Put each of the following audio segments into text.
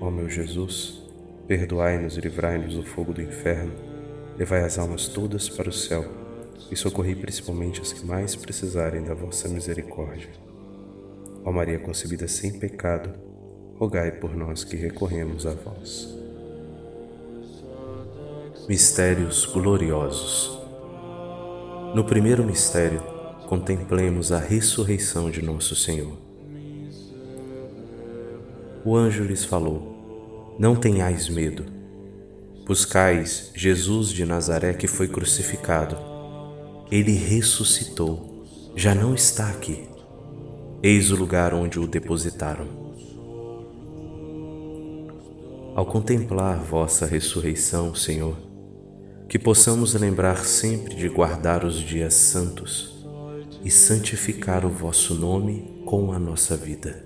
Ó meu Jesus, perdoai-nos e livrai-nos do fogo do inferno, levai as almas todas para o céu e socorrei principalmente as que mais precisarem da vossa misericórdia. Ó Maria concebida sem pecado, rogai por nós que recorremos a vós. Mistérios gloriosos. No primeiro mistério, contemplemos a ressurreição de nosso Senhor. O anjo lhes falou: Não tenhais medo. Buscais Jesus de Nazaré que foi crucificado. Ele ressuscitou, já não está aqui. Eis o lugar onde o depositaram. Ao contemplar vossa ressurreição, Senhor, que possamos lembrar sempre de guardar os dias santos e santificar o vosso nome com a nossa vida.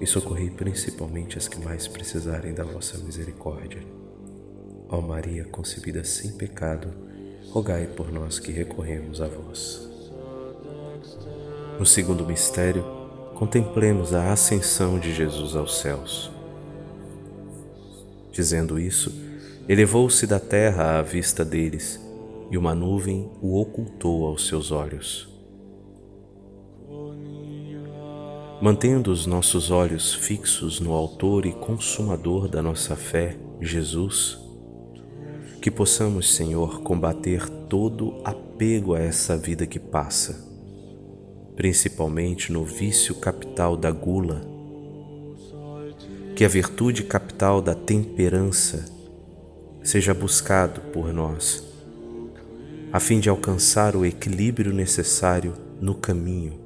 e socorrei principalmente as que mais precisarem da vossa misericórdia. Ó Maria concebida sem pecado, rogai por nós que recorremos a vós. No segundo mistério, contemplemos a ascensão de Jesus aos céus. Dizendo isso, elevou-se da terra à vista deles, e uma nuvem o ocultou aos seus olhos. Mantendo os nossos olhos fixos no Autor e Consumador da nossa fé, Jesus, que possamos, Senhor, combater todo apego a essa vida que passa, principalmente no vício capital da gula. Que a virtude capital da temperança seja buscado por nós, a fim de alcançar o equilíbrio necessário no caminho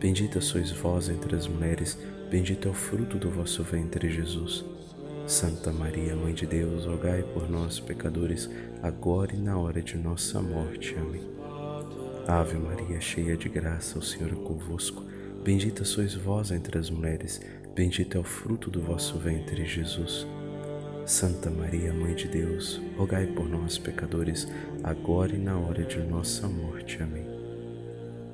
Bendita sois vós entre as mulheres, bendito é o fruto do vosso ventre, Jesus. Santa Maria, Mãe de Deus, rogai por nós, pecadores, agora e na hora de nossa morte. Amém. Ave Maria, cheia de graça, o Senhor é convosco. Bendita sois vós entre as mulheres, bendito é o fruto do vosso ventre, Jesus. Santa Maria, Mãe de Deus, rogai por nós, pecadores, agora e na hora de nossa morte. Amém.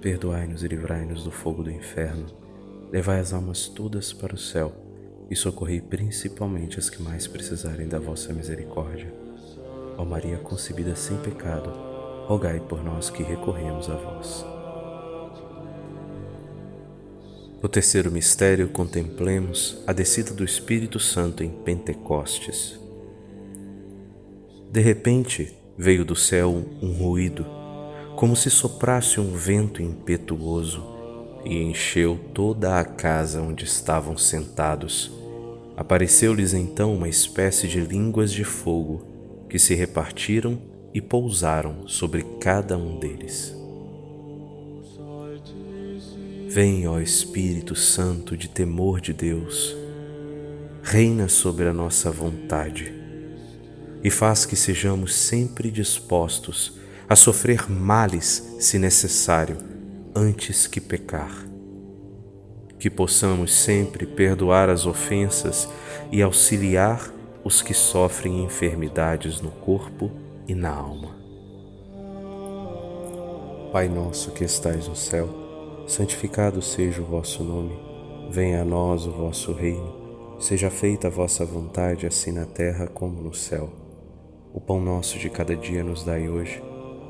perdoai-nos e livrai-nos do fogo do inferno, levai as almas todas para o céu e socorrei principalmente as que mais precisarem da vossa misericórdia. Ó Maria concebida sem pecado, rogai por nós que recorremos a vós. No terceiro mistério, contemplemos a descida do Espírito Santo em Pentecostes. De repente, veio do céu um ruído, como se soprasse um vento impetuoso, e encheu toda a casa onde estavam sentados. Apareceu-lhes então uma espécie de línguas de fogo, que se repartiram e pousaram sobre cada um deles. Vem, ó Espírito Santo de temor de Deus, reina sobre a nossa vontade e faz que sejamos sempre dispostos a sofrer males, se necessário, antes que pecar. Que possamos sempre perdoar as ofensas e auxiliar os que sofrem enfermidades no corpo e na alma. Pai nosso que estais no céu, santificado seja o vosso nome, venha a nós o vosso reino, seja feita a vossa vontade, assim na terra como no céu. O pão nosso de cada dia nos dai hoje,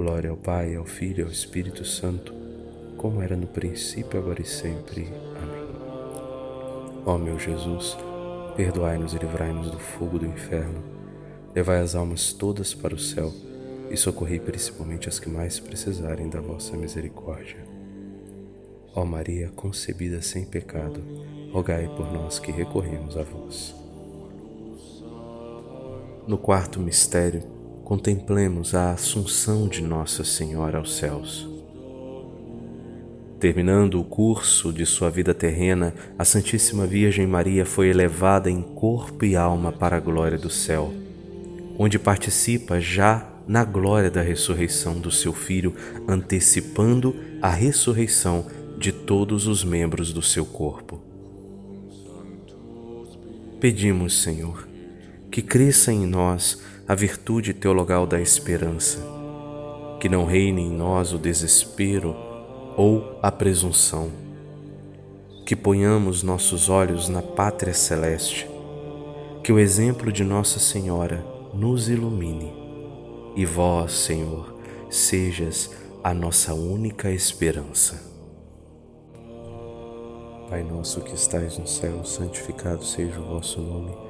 Glória ao Pai, ao Filho e ao Espírito Santo, como era no princípio, agora e sempre. Amém. Ó meu Jesus, Perdoai-nos e livrai-nos do fogo do inferno. Levai as almas todas para o céu e socorrei principalmente as que mais precisarem da vossa misericórdia. Ó Maria, concebida sem pecado, rogai por nós que recorremos a vós. No quarto mistério, contemplemos a Assunção de Nossa Senhora aos céus. Terminando o curso de sua vida terrena, a Santíssima Virgem Maria foi elevada em corpo e alma para a glória do céu, onde participa já na glória da ressurreição do seu Filho, antecipando a ressurreição de todos os membros do seu corpo. Pedimos, Senhor, que cresça em nós a virtude teologal da esperança, que não reine em nós o desespero ou a presunção. Que ponhamos nossos olhos na pátria celeste, que o exemplo de Nossa Senhora nos ilumine e vós, Senhor, sejas a nossa única esperança. Pai nosso que estais no céu, santificado seja o vosso nome.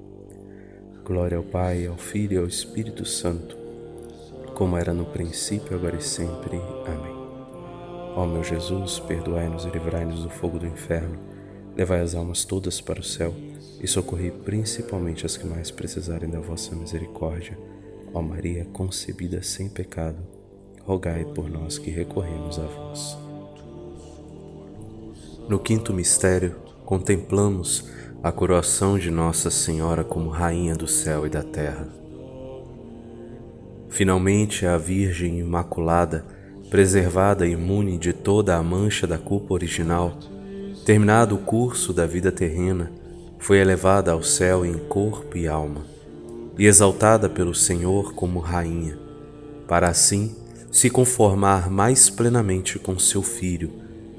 Glória ao Pai, ao Filho e ao Espírito Santo como era no princípio, agora e sempre. Amém. Ó meu Jesus, perdoai-nos e livrai-nos do fogo do inferno, levai as almas todas para o céu e socorrei principalmente as que mais precisarem da vossa misericórdia. Ó Maria, concebida sem pecado, rogai por nós que recorremos a vós. No quinto mistério, contemplamos a coroação de Nossa Senhora como Rainha do céu e da terra. Finalmente, a Virgem Imaculada, preservada e imune de toda a mancha da culpa original, terminado o curso da vida terrena, foi elevada ao céu em corpo e alma, e exaltada pelo Senhor como Rainha, para assim se conformar mais plenamente com seu Filho,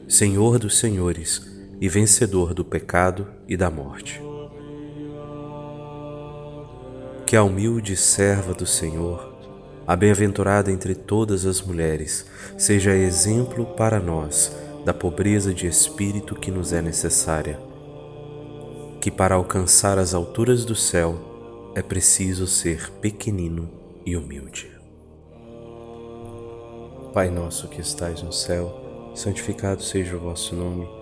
Senhor dos Senhores e vencedor do pecado e da morte. Que a humilde serva do Senhor, a bem-aventurada entre todas as mulheres, seja exemplo para nós da pobreza de espírito que nos é necessária. Que para alcançar as alturas do céu é preciso ser pequenino e humilde. Pai nosso que estais no céu, santificado seja o vosso nome.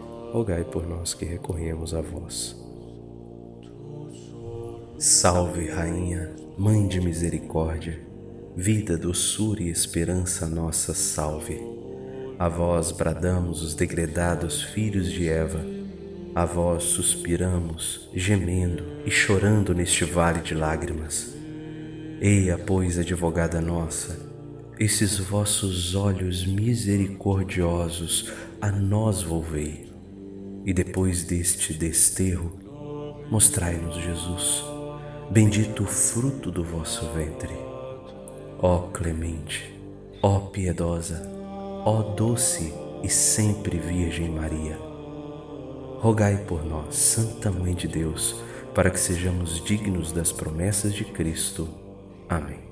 rogai por nós que recorremos a vós. Salve, Rainha, Mãe de Misericórdia, vida, doçura e esperança nossa, salve. A vós bradamos os degredados filhos de Eva, a vós suspiramos, gemendo e chorando neste vale de lágrimas. Eia, pois, advogada nossa, esses vossos olhos misericordiosos a nós volvei e depois deste desterro, mostrai-nos Jesus, bendito o fruto do vosso ventre. Ó clemente, ó piedosa, ó doce e sempre Virgem Maria, rogai por nós, Santa Mãe de Deus, para que sejamos dignos das promessas de Cristo. Amém.